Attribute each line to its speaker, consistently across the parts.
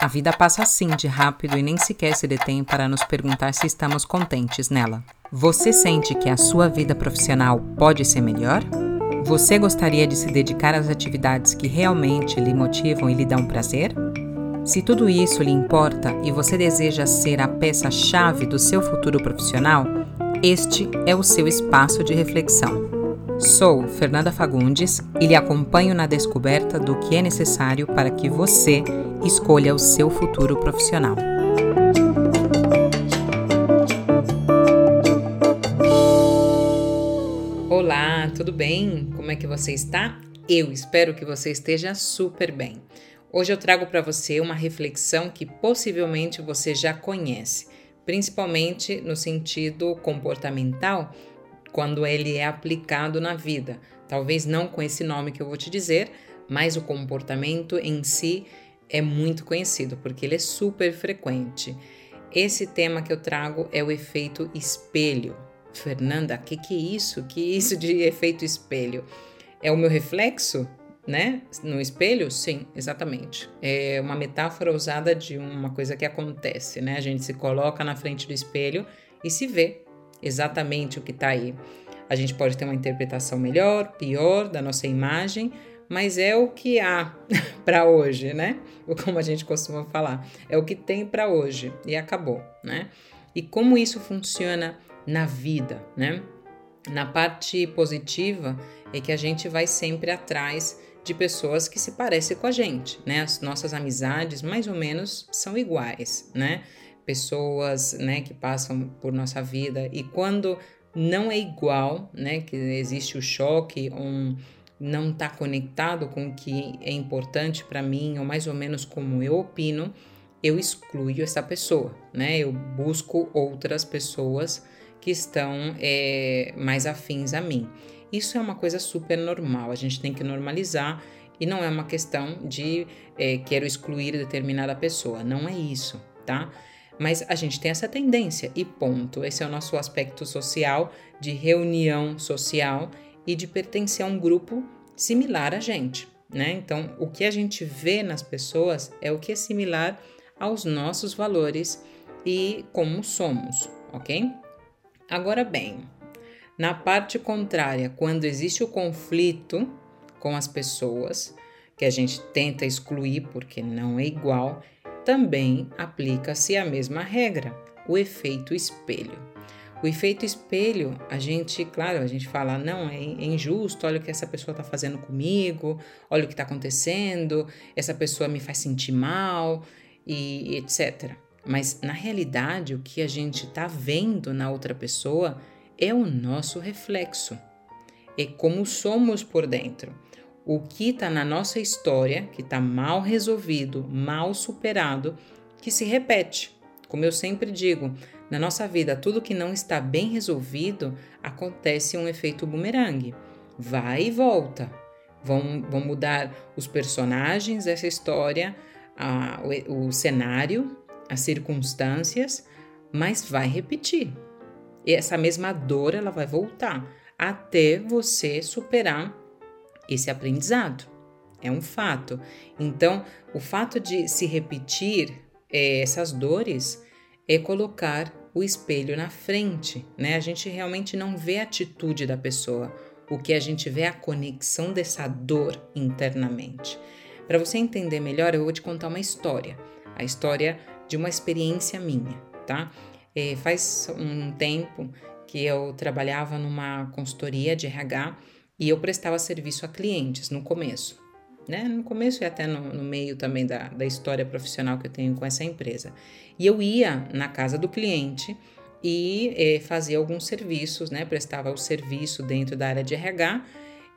Speaker 1: A vida passa assim de rápido e nem sequer se detém para nos perguntar se estamos contentes nela. Você sente que a sua vida profissional pode ser melhor? Você gostaria de se dedicar às atividades que realmente lhe motivam e lhe dão prazer? Se tudo isso lhe importa e você deseja ser a peça-chave do seu futuro profissional, este é o seu espaço de reflexão. Sou Fernanda Fagundes e lhe acompanho na descoberta do que é necessário para que você escolha o seu futuro profissional. Olá, tudo bem? Como é que você está? Eu espero que você esteja super bem. Hoje eu trago para você uma reflexão que possivelmente você já conhece, principalmente no sentido comportamental quando ele é aplicado na vida. Talvez não com esse nome que eu vou te dizer, mas o comportamento em si é muito conhecido porque ele é super frequente. Esse tema que eu trago é o efeito espelho. Fernanda, que, que é isso? Que é isso de efeito espelho? É o meu reflexo, né? No espelho? Sim, exatamente. É uma metáfora usada de uma coisa que acontece, né? A gente se coloca na frente do espelho e se vê exatamente o que está aí. A gente pode ter uma interpretação melhor, pior da nossa imagem, mas é o que há para hoje, né? Como a gente costuma falar, é o que tem para hoje e acabou, né? E como isso funciona na vida, né? Na parte positiva é que a gente vai sempre atrás de pessoas que se parecem com a gente, né? As nossas amizades mais ou menos são iguais, né? Pessoas, né, que passam por nossa vida e quando não é igual, né, que existe o choque, um não está conectado com o que é importante para mim ou mais ou menos como eu opino, eu excluo essa pessoa, né? Eu busco outras pessoas que estão é, mais afins a mim. Isso é uma coisa super normal, a gente tem que normalizar e não é uma questão de é, quero excluir determinada pessoa, não é isso, tá? Mas a gente tem essa tendência e ponto. Esse é o nosso aspecto social, de reunião social e de pertencer a um grupo similar a gente, né? Então, o que a gente vê nas pessoas é o que é similar aos nossos valores e como somos, ok? Agora bem, na parte contrária, quando existe o conflito com as pessoas, que a gente tenta excluir porque não é igual, também aplica-se a mesma regra, o efeito espelho. O efeito espelho, a gente, claro, a gente fala, não, é, injusto, olha o que essa pessoa está fazendo comigo, olha o que está acontecendo, essa pessoa me faz sentir mal e etc. Mas na realidade, o que a gente está vendo na outra pessoa é o nosso reflexo, é como somos por dentro o que está na nossa história, que está mal resolvido, mal superado, que se repete. Como eu sempre digo, na nossa vida, tudo que não está bem resolvido acontece um efeito bumerangue. Vai e volta. Vão, vão mudar os personagens dessa história, a, o, o cenário, as circunstâncias, mas vai repetir. E essa mesma dor ela vai voltar até você superar esse aprendizado. É um fato. Então, o fato de se repetir é, essas dores é colocar o espelho na frente, né? A gente realmente não vê a atitude da pessoa, o que a gente vê é a conexão dessa dor internamente. Para você entender melhor, eu vou te contar uma história, a história de uma experiência minha, tá? É, faz um tempo que eu trabalhava numa consultoria de RH e eu prestava serviço a clientes no começo, né? No começo e até no, no meio também da, da história profissional que eu tenho com essa empresa. E eu ia na casa do cliente e eh, fazia alguns serviços, né? Prestava o serviço dentro da área de RH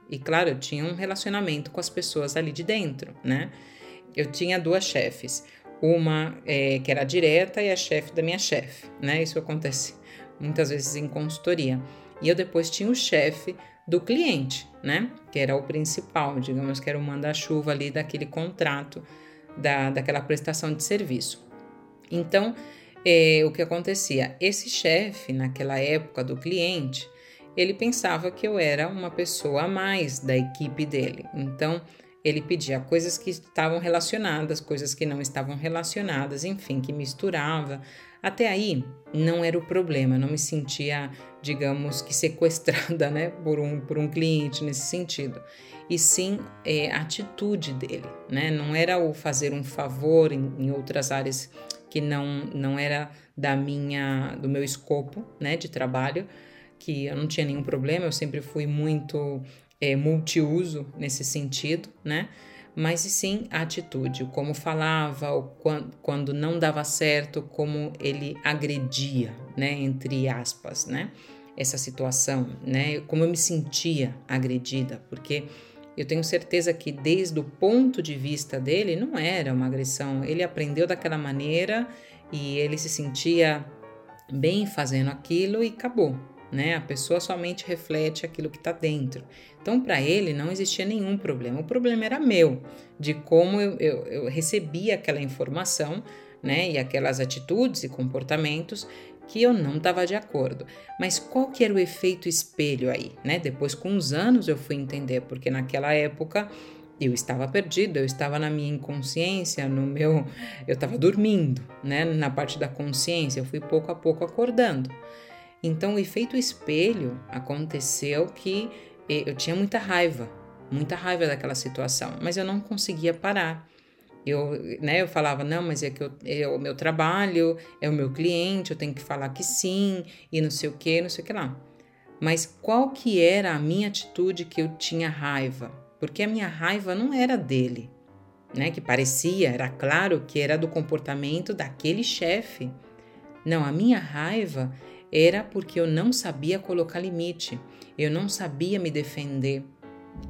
Speaker 1: e, claro, eu tinha um relacionamento com as pessoas ali de dentro, né? Eu tinha duas chefes, uma eh, que era direta e a chefe da minha chefe, né? Isso acontece muitas vezes em consultoria. E eu depois tinha o chefe do cliente, né? Que era o principal, digamos que era o manda-chuva ali daquele contrato, da, daquela prestação de serviço. Então, é, o que acontecia? Esse chefe, naquela época do cliente, ele pensava que eu era uma pessoa a mais da equipe dele. Então, ele pedia coisas que estavam relacionadas, coisas que não estavam relacionadas, enfim, que misturava. Até aí não era o problema, não me sentia, digamos que sequestrada, né, por um, por um cliente nesse sentido. E sim é, a atitude dele, né? Não era o fazer um favor em, em outras áreas que não, não era da minha, do meu escopo, né, de trabalho, que eu não tinha nenhum problema, eu sempre fui muito é, multiuso nesse sentido, né? Mas e sim a atitude, como falava, quando, quando não dava certo, como ele agredia, né? Entre aspas, né? Essa situação, né? Como eu me sentia agredida, porque eu tenho certeza que desde o ponto de vista dele não era uma agressão. Ele aprendeu daquela maneira e ele se sentia bem fazendo aquilo e acabou, né? A pessoa somente reflete aquilo que está dentro. Então, para ele, não existia nenhum problema. O problema era meu, de como eu, eu, eu recebia aquela informação, né? E aquelas atitudes e comportamentos que eu não estava de acordo. Mas qual que era o efeito espelho aí, né? Depois, com os anos, eu fui entender, porque naquela época eu estava perdido, eu estava na minha inconsciência, no meu, eu estava dormindo, né? Na parte da consciência, eu fui pouco a pouco acordando. Então, o efeito espelho aconteceu que eu tinha muita raiva, muita raiva daquela situação, mas eu não conseguia parar. Eu, né, eu falava, não, mas é que eu, é o meu trabalho, é o meu cliente, eu tenho que falar que sim, e não sei o que, não sei o que lá. Mas qual que era a minha atitude que eu tinha raiva? Porque a minha raiva não era dele, né? Que parecia, era claro que era do comportamento daquele chefe. Não, a minha raiva era porque eu não sabia colocar limite, eu não sabia me defender.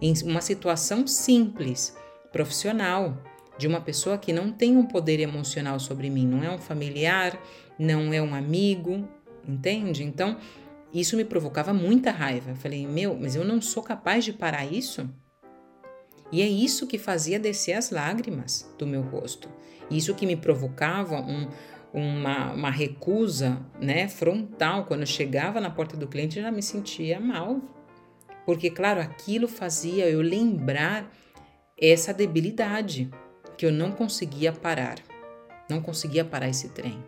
Speaker 1: Em uma situação simples, profissional, de uma pessoa que não tem um poder emocional sobre mim, não é um familiar, não é um amigo, entende? Então, isso me provocava muita raiva. Eu falei, meu, mas eu não sou capaz de parar isso? E é isso que fazia descer as lágrimas do meu rosto. Isso que me provocava um, uma, uma recusa né, frontal. Quando eu chegava na porta do cliente, eu já me sentia mal. Porque, claro, aquilo fazia eu lembrar essa debilidade que eu não conseguia parar. Não conseguia parar esse trem.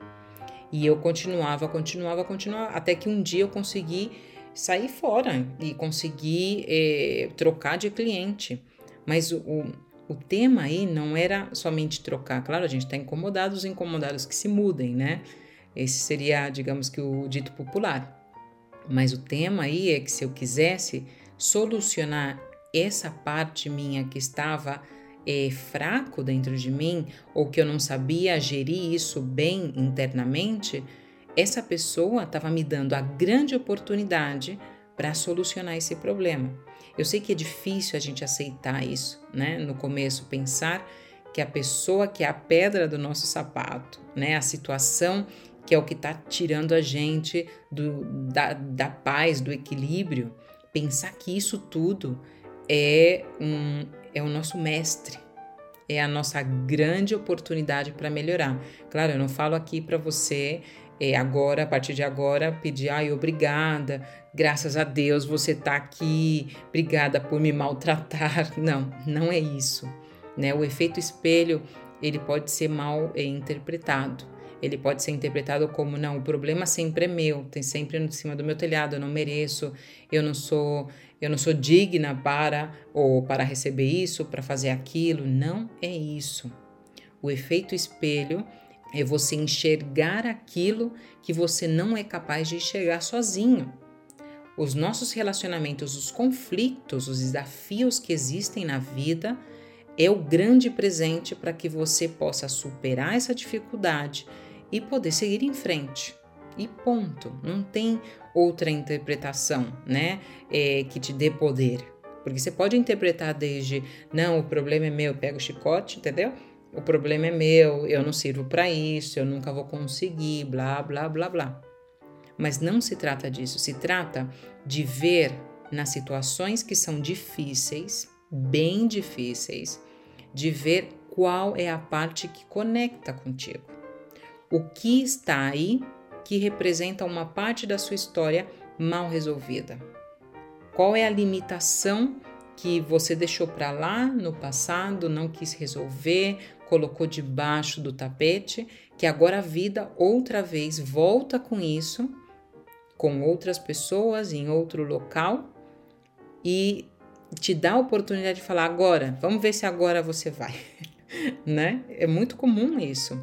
Speaker 1: E eu continuava, continuava, continuava, até que um dia eu consegui sair fora e consegui eh, trocar de cliente. Mas o, o tema aí não era somente trocar. Claro, a gente está incomodado, os incomodados que se mudem, né? Esse seria, digamos que, o dito popular. Mas o tema aí é que se eu quisesse solucionar essa parte minha que estava é, fraco dentro de mim, ou que eu não sabia gerir isso bem internamente, essa pessoa estava me dando a grande oportunidade para solucionar esse problema. Eu sei que é difícil a gente aceitar isso, né? No começo, pensar que a pessoa que é a pedra do nosso sapato, né? A situação que é o que está tirando a gente do, da, da paz, do equilíbrio, pensar que isso tudo é, um, é o nosso mestre, é a nossa grande oportunidade para melhorar. Claro, eu não falo aqui para você é, agora, a partir de agora, pedir, ai, obrigada, graças a Deus você está aqui, obrigada por me maltratar. Não, não é isso. Né? O efeito espelho, ele pode ser mal é, interpretado. Ele pode ser interpretado como, não, o problema sempre é meu, tem sempre em cima do meu telhado, eu não mereço, eu não sou, eu não sou digna para ou para receber isso, para fazer aquilo. Não é isso. O efeito espelho é você enxergar aquilo que você não é capaz de enxergar sozinho. Os nossos relacionamentos, os conflitos, os desafios que existem na vida é o grande presente para que você possa superar essa dificuldade e poder seguir em frente. E ponto. Não tem outra interpretação, né? É, que te dê poder. Porque você pode interpretar desde, não, o problema é meu, pega o chicote, entendeu? O problema é meu, eu não sirvo para isso, eu nunca vou conseguir, blá, blá, blá, blá. Mas não se trata disso, se trata de ver nas situações que são difíceis, bem difíceis, de ver qual é a parte que conecta contigo. O que está aí que representa uma parte da sua história mal resolvida? Qual é a limitação que você deixou para lá no passado, não quis resolver, colocou debaixo do tapete, que agora a vida outra vez volta com isso, com outras pessoas em outro local e te dá a oportunidade de falar agora, vamos ver se agora você vai, né? É muito comum isso.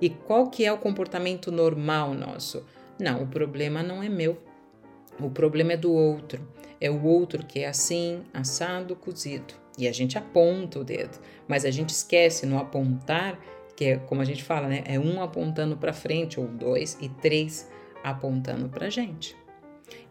Speaker 1: E qual que é o comportamento normal nosso? Não, o problema não é meu. O problema é do outro. É o outro que é assim, assado, cozido. E a gente aponta o dedo, mas a gente esquece no apontar, que é como a gente fala, né? É um apontando para frente, ou dois, e três apontando para gente.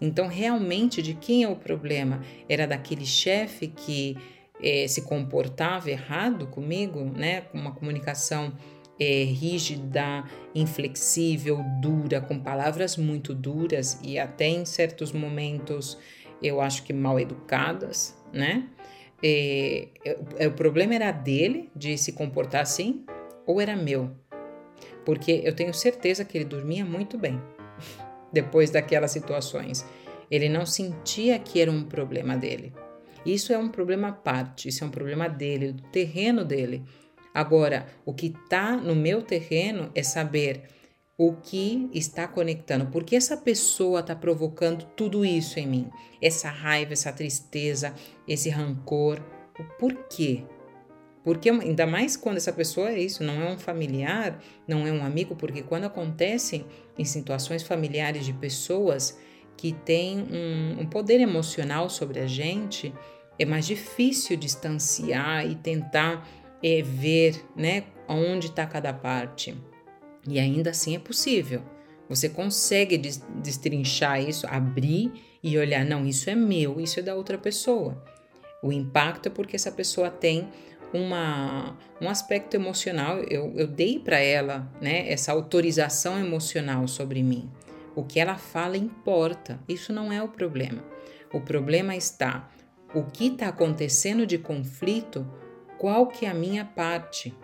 Speaker 1: Então, realmente, de quem é o problema? Era daquele chefe que eh, se comportava errado comigo, né? Com uma comunicação é, rígida, inflexível, dura, com palavras muito duras e até em certos momentos eu acho que mal educadas, né? É, é, o problema era dele de se comportar assim ou era meu? Porque eu tenho certeza que ele dormia muito bem depois daquelas situações. Ele não sentia que era um problema dele. Isso é um problema à parte, isso é um problema dele, do terreno dele. Agora, o que está no meu terreno é saber o que está conectando, por que essa pessoa está provocando tudo isso em mim, essa raiva, essa tristeza, esse rancor, o porquê. Porque ainda mais quando essa pessoa é isso, não é um familiar, não é um amigo, porque quando acontecem em situações familiares de pessoas que têm um, um poder emocional sobre a gente, é mais difícil distanciar e tentar é ver, né, onde está cada parte. E ainda assim é possível. Você consegue destrinchar isso, abrir e olhar, não, isso é meu, isso é da outra pessoa. O impacto é porque essa pessoa tem uma, um aspecto emocional, eu, eu dei para ela né, essa autorização emocional sobre mim. O que ela fala importa, isso não é o problema. O problema está o que está acontecendo de conflito qual que é a minha parte.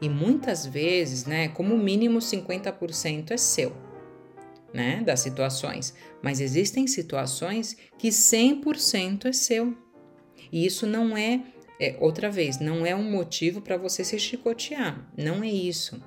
Speaker 1: E muitas vezes, né, como mínimo 50% é seu, né, das situações, mas existem situações que 100% é seu. E isso não é, é outra vez, não é um motivo para você se chicotear, não é isso.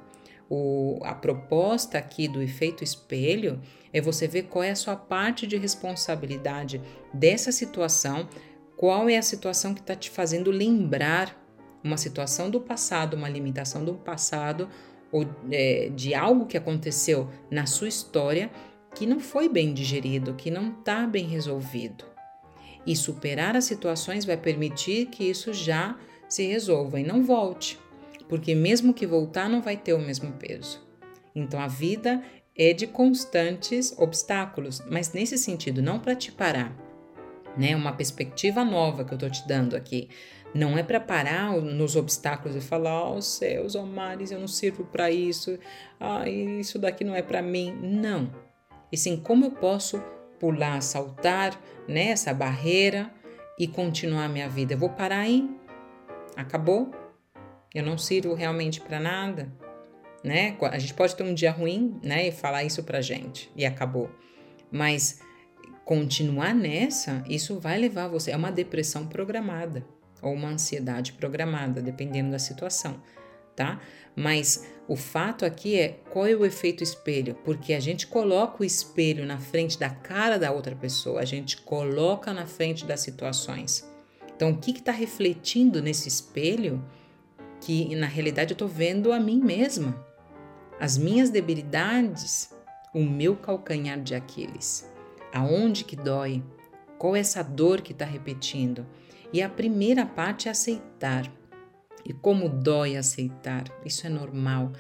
Speaker 1: O, a proposta aqui do efeito espelho é você ver qual é a sua parte de responsabilidade dessa situação, qual é a situação que está te fazendo lembrar uma situação do passado, uma limitação do passado ou é, de algo que aconteceu na sua história que não foi bem digerido, que não está bem resolvido. E superar as situações vai permitir que isso já se resolva e não volte, porque mesmo que voltar, não vai ter o mesmo peso. Então a vida é de constantes obstáculos, mas nesse sentido, não para te parar, né? Uma perspectiva nova que eu estou te dando aqui. Não é para parar nos obstáculos e falar, oh céus, oh mares, eu não sirvo para isso, ah, isso daqui não é para mim. Não. E sim, como eu posso pular, saltar nessa né, barreira e continuar a minha vida? Eu vou parar aí? Acabou? Eu não sirvo realmente para nada? Né? A gente pode ter um dia ruim, né, e falar isso pra gente e acabou. Mas continuar nessa, isso vai levar você é uma depressão programada ou uma ansiedade programada, dependendo da situação, tá? Mas o fato aqui é qual é o efeito espelho? Porque a gente coloca o espelho na frente da cara da outra pessoa, a gente coloca na frente das situações. Então, o que está refletindo nesse espelho? Que na realidade eu estou vendo a mim mesma, as minhas debilidades, o meu calcanhar de Aquiles, aonde que dói, qual é essa dor que está repetindo. E a primeira parte é aceitar. E como dói aceitar, isso é normal.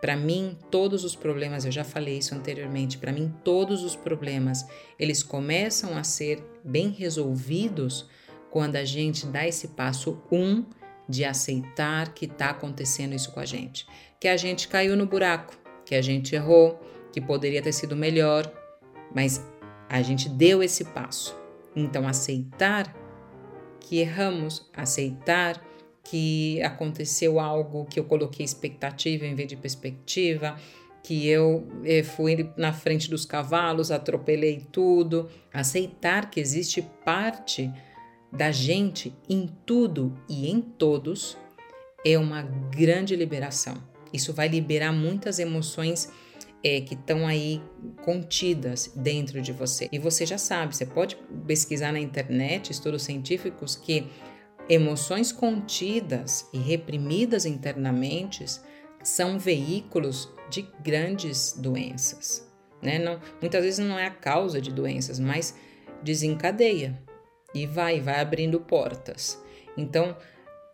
Speaker 1: Para mim, todos os problemas, eu já falei isso anteriormente, para mim todos os problemas, eles começam a ser bem resolvidos quando a gente dá esse passo um de aceitar que está acontecendo isso com a gente, que a gente caiu no buraco, que a gente errou, que poderia ter sido melhor, mas a gente deu esse passo. Então aceitar que erramos, aceitar que aconteceu algo que eu coloquei expectativa em vez de perspectiva, que eu eh, fui na frente dos cavalos, atropelei tudo, aceitar que existe parte da gente em tudo e em todos é uma grande liberação. Isso vai liberar muitas emoções é, que estão aí contidas dentro de você. E você já sabe, você pode pesquisar na internet estudos científicos que emoções contidas e reprimidas internamente são veículos de grandes doenças. Né? Não, muitas vezes não é a causa de doenças, mas desencadeia e vai, vai abrindo portas. Então,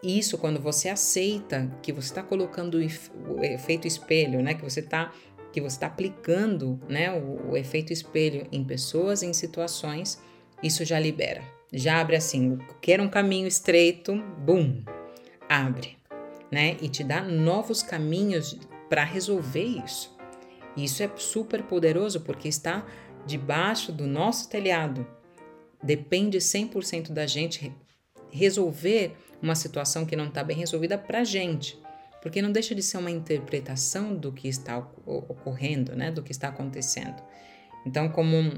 Speaker 1: isso quando você aceita que você está colocando o efeito espelho, né? Que você está que você está aplicando, né? O, o efeito espelho em pessoas, em situações, isso já libera, já abre assim. Quer um caminho estreito, bum, abre, né? E te dá novos caminhos para resolver isso. Isso é super poderoso porque está debaixo do nosso telhado. Depende 100% da gente resolver uma situação que não está bem resolvida para a gente, porque não deixa de ser uma interpretação do que está ocorrendo, né, do que está acontecendo. Então, como um,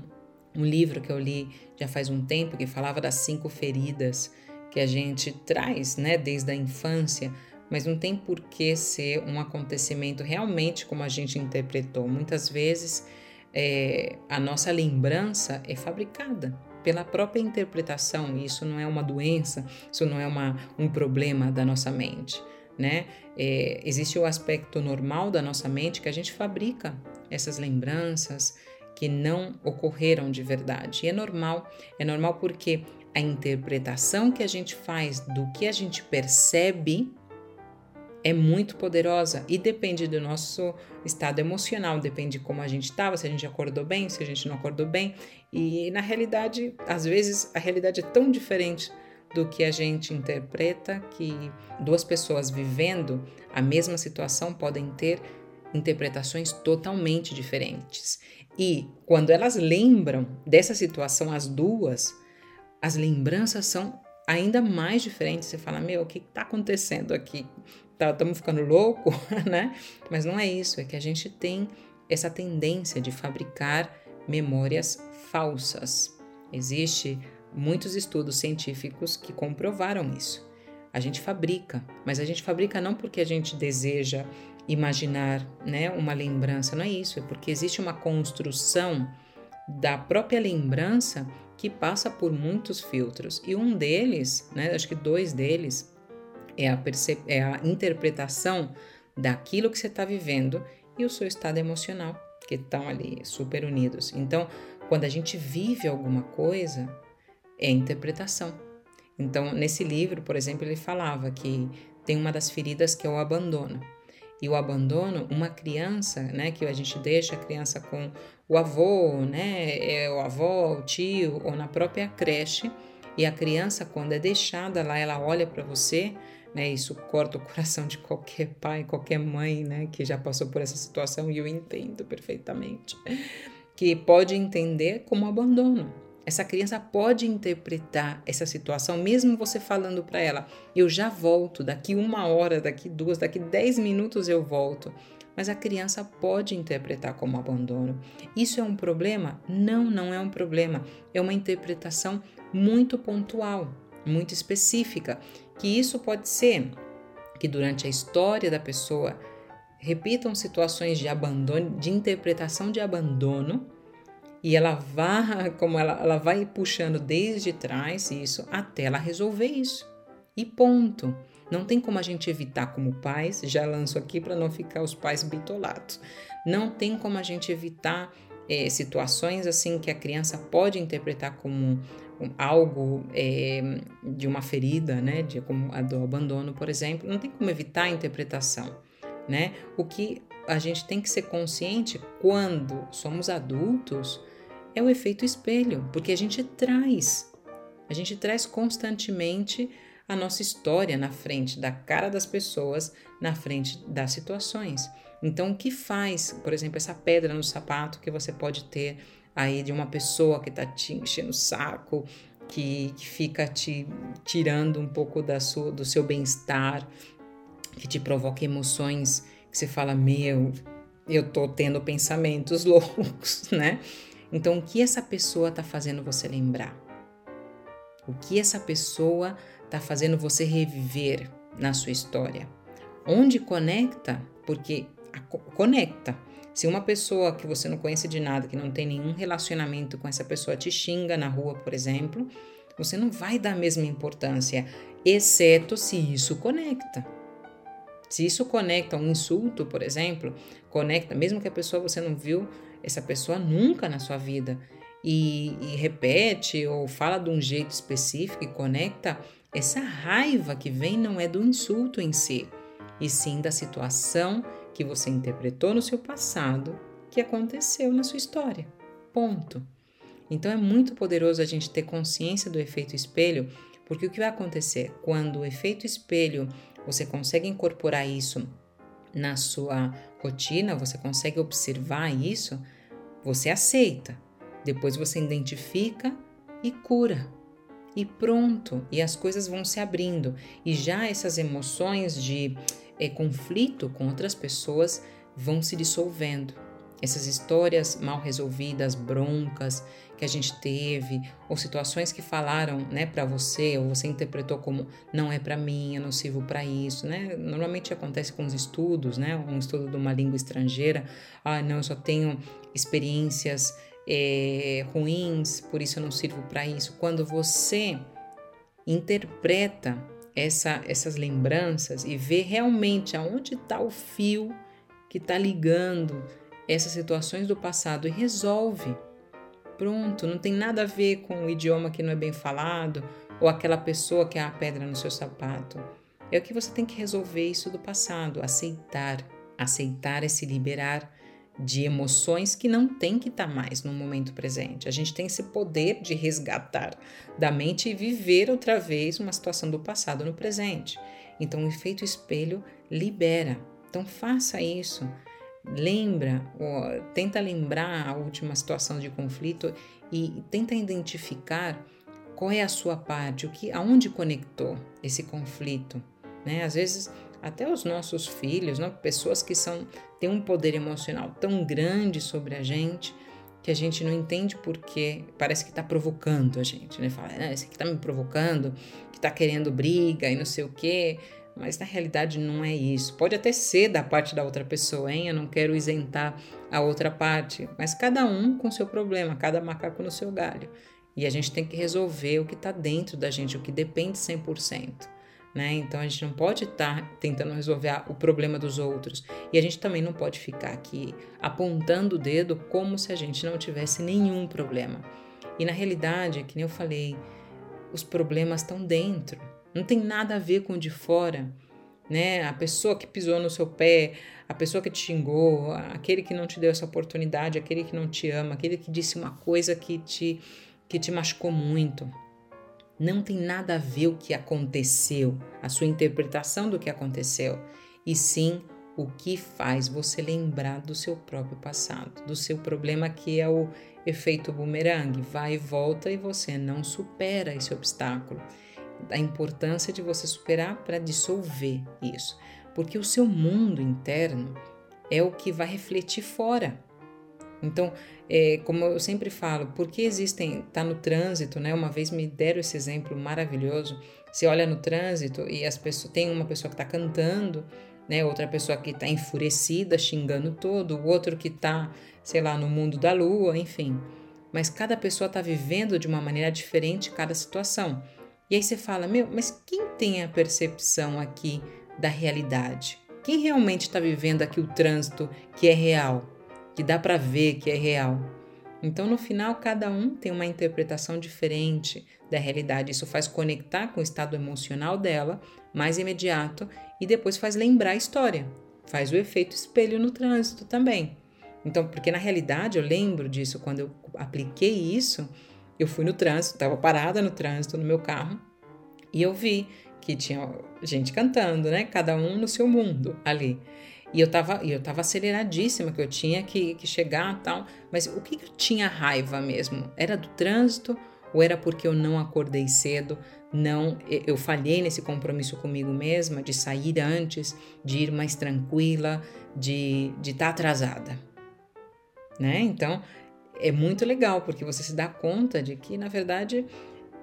Speaker 1: um livro que eu li já faz um tempo que falava das cinco feridas que a gente traz, né, desde a infância, mas não tem por que ser um acontecimento realmente como a gente interpretou. Muitas vezes é, a nossa lembrança é fabricada pela própria interpretação. Isso não é uma doença, isso não é uma, um problema da nossa mente. Né? É, existe o aspecto normal da nossa mente que a gente fabrica essas lembranças que não ocorreram de verdade. E é normal, é normal porque a interpretação que a gente faz do que a gente percebe é muito poderosa e depende do nosso estado emocional, depende de como a gente estava, se a gente acordou bem, se a gente não acordou bem. E na realidade, às vezes a realidade é tão diferente do que a gente interpreta que duas pessoas vivendo a mesma situação podem ter interpretações totalmente diferentes. E quando elas lembram dessa situação, as duas, as lembranças são ainda mais diferentes. Você fala, meu, o que está acontecendo aqui? estamos tá, ficando louco, né? Mas não é isso, é que a gente tem essa tendência de fabricar memórias falsas. Existe muitos estudos científicos que comprovaram isso. A gente fabrica, mas a gente fabrica não porque a gente deseja imaginar, né, uma lembrança, não é isso, é porque existe uma construção da própria lembrança que passa por muitos filtros. E um deles, né, acho que dois deles, é a, é a interpretação daquilo que você está vivendo e o seu estado emocional, que estão ali super unidos. Então, quando a gente vive alguma coisa, é interpretação. Então, nesse livro, por exemplo, ele falava que tem uma das feridas que é o abandono. E o abandono, uma criança, né, que a gente deixa a criança com o avô, né, é o avô, o tio, ou na própria creche, e a criança, quando é deixada lá, ela olha para você, né? Isso corta o coração de qualquer pai, qualquer mãe, né? Que já passou por essa situação e eu entendo perfeitamente. Que pode entender como abandono. Essa criança pode interpretar essa situação, mesmo você falando para ela: eu já volto, daqui uma hora, daqui duas, daqui dez minutos eu volto. Mas a criança pode interpretar como abandono. Isso é um problema? Não, não é um problema. É uma interpretação muito pontual, muito específica que isso pode ser que durante a história da pessoa repitam situações de abandono, de interpretação de abandono, e ela vai, como ela, ela vai puxando desde trás isso até ela resolver isso. E ponto. Não tem como a gente evitar como pais, já lanço aqui para não ficar os pais bitolados. Não tem como a gente evitar é, situações assim que a criança pode interpretar como algo é, de uma ferida, né, de, como a do abandono, por exemplo, não tem como evitar a interpretação, né? O que a gente tem que ser consciente quando somos adultos é o efeito espelho, porque a gente traz, a gente traz constantemente a nossa história na frente da cara das pessoas, na frente das situações. Então, o que faz, por exemplo, essa pedra no sapato que você pode ter aí de uma pessoa que está te enchendo o saco, que, que fica te tirando um pouco da sua, do seu bem-estar, que te provoca emoções que você fala, meu, eu tô tendo pensamentos loucos, né? Então, o que essa pessoa tá fazendo você lembrar? O que essa pessoa está fazendo você reviver na sua história? Onde conecta? Porque conecta. Se uma pessoa que você não conhece de nada, que não tem nenhum relacionamento com essa pessoa, te xinga na rua, por exemplo, você não vai dar a mesma importância, exceto se isso conecta. Se isso conecta um insulto, por exemplo, conecta, mesmo que a pessoa você não viu essa pessoa nunca na sua vida e, e repete ou fala de um jeito específico e conecta, essa raiva que vem não é do insulto em si, e sim da situação que você interpretou no seu passado que aconteceu na sua história. Ponto. Então é muito poderoso a gente ter consciência do efeito espelho, porque o que vai acontecer quando o efeito espelho você consegue incorporar isso na sua rotina, você consegue observar isso, você aceita. Depois você identifica e cura. E pronto, e as coisas vão se abrindo. E já essas emoções de é, conflito com outras pessoas vão se dissolvendo. Essas histórias mal resolvidas, broncas que a gente teve, ou situações que falaram, né, para você, ou você interpretou como não é para mim, eu não sirvo para isso, né? Normalmente acontece com os estudos, né? Um estudo de uma língua estrangeira, ah, não, eu só tenho experiências é, ruins, por isso eu não sirvo para isso. Quando você interpreta essa, essas lembranças e vê realmente aonde está o fio que está ligando essas situações do passado e resolve. Pronto, não tem nada a ver com o idioma que não é bem falado ou aquela pessoa que é a pedra no seu sapato. É o que você tem que resolver isso do passado, aceitar. Aceitar é se liberar de emoções que não tem que estar tá mais no momento presente. A gente tem esse poder de resgatar da mente e viver outra vez uma situação do passado no presente. Então, o efeito espelho libera. Então, faça isso. Lembra, tenta lembrar a última situação de conflito e tenta identificar qual é a sua parte, o que, aonde conectou esse conflito. Né? Às vezes até os nossos filhos, né? pessoas que são têm um poder emocional tão grande sobre a gente que a gente não entende porque parece que está provocando a gente, né? Fala, ah, esse aqui está me provocando, que está querendo briga e não sei o quê, mas na realidade não é isso. Pode até ser da parte da outra pessoa, hein? Eu não quero isentar a outra parte, mas cada um com seu problema, cada macaco no seu galho. E a gente tem que resolver o que está dentro da gente, o que depende 100% né? Então a gente não pode estar tá tentando resolver o problema dos outros e a gente também não pode ficar aqui apontando o dedo como se a gente não tivesse nenhum problema. E na realidade, que nem eu falei, os problemas estão dentro. Não tem nada a ver com o de fora, né? A pessoa que pisou no seu pé, a pessoa que te xingou, aquele que não te deu essa oportunidade, aquele que não te ama, aquele que disse uma coisa que te que te machucou muito não tem nada a ver o que aconteceu, a sua interpretação do que aconteceu, e sim o que faz você lembrar do seu próprio passado, do seu problema que é o efeito bumerangue, vai e volta e você não supera esse obstáculo. A importância de você superar para dissolver isso, porque o seu mundo interno é o que vai refletir fora. Então, é, como eu sempre falo, porque existem, tá no trânsito, né? Uma vez me deram esse exemplo maravilhoso. Você olha no trânsito e as pessoas tem uma pessoa que está cantando, né? Outra pessoa que está enfurecida, xingando todo, o outro que está, sei lá, no mundo da lua, enfim. Mas cada pessoa está vivendo de uma maneira diferente cada situação. E aí você fala, meu, mas quem tem a percepção aqui da realidade? Quem realmente está vivendo aqui o trânsito que é real? que dá para ver que é real. Então, no final, cada um tem uma interpretação diferente da realidade. Isso faz conectar com o estado emocional dela, mais imediato, e depois faz lembrar a história. Faz o efeito espelho no trânsito também. Então, porque na realidade eu lembro disso quando eu apliquei isso, eu fui no trânsito, estava parada no trânsito no meu carro e eu vi que tinha gente cantando, né? Cada um no seu mundo ali. E eu tava, eu tava aceleradíssima, que eu tinha que, que chegar tal. Mas o que, que eu tinha raiva mesmo? Era do trânsito ou era porque eu não acordei cedo? Não, eu falhei nesse compromisso comigo mesma de sair antes, de ir mais tranquila, de estar de tá atrasada. Né? Então, é muito legal porque você se dá conta de que, na verdade,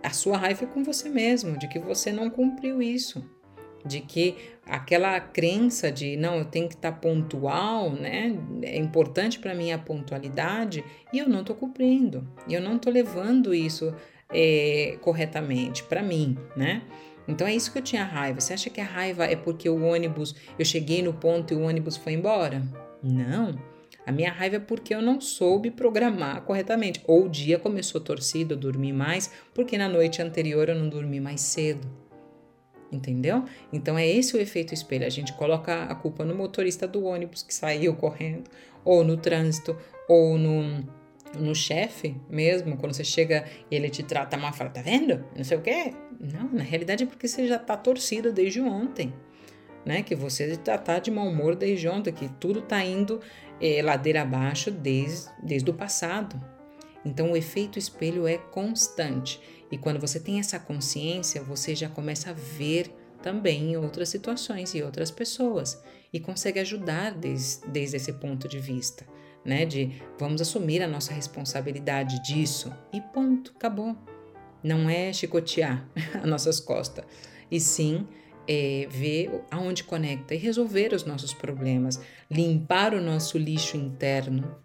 Speaker 1: a sua raiva é com você mesmo, de que você não cumpriu isso, de que aquela crença de não, eu tenho que estar pontual, né? É importante para mim a pontualidade e eu não estou cumprindo, e eu não estou levando isso é, corretamente para mim, né? Então é isso que eu tinha raiva. Você acha que a raiva é porque o ônibus, eu cheguei no ponto e o ônibus foi embora? Não. A minha raiva é porque eu não soube programar corretamente. Ou o dia começou torcido, eu dormi mais, porque na noite anterior eu não dormi mais cedo. Entendeu? Então é esse o efeito espelho. A gente coloca a culpa no motorista do ônibus que saiu correndo, ou no trânsito, ou no, no chefe mesmo, quando você chega e ele te trata mal, fala, tá vendo? Não sei o quê. Não, na realidade é porque você já tá torcido desde ontem né? Que você está tá de mau humor desde ontem, que tudo está indo é, ladeira abaixo desde, desde o passado. Então o efeito espelho é constante. E quando você tem essa consciência, você já começa a ver também outras situações e outras pessoas e consegue ajudar desde, desde esse ponto de vista, né? De vamos assumir a nossa responsabilidade disso e ponto, acabou. Não é chicotear as nossas costas, e sim é, ver aonde conecta e resolver os nossos problemas, limpar o nosso lixo interno,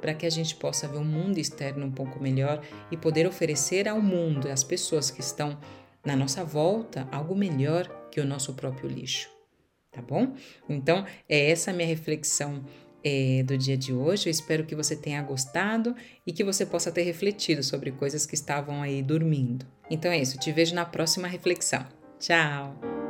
Speaker 1: para que a gente possa ver o mundo externo um pouco melhor e poder oferecer ao mundo, às pessoas que estão na nossa volta, algo melhor que o nosso próprio lixo. Tá bom? Então, é essa minha reflexão é, do dia de hoje. Eu espero que você tenha gostado e que você possa ter refletido sobre coisas que estavam aí dormindo. Então é isso, te vejo na próxima reflexão. Tchau!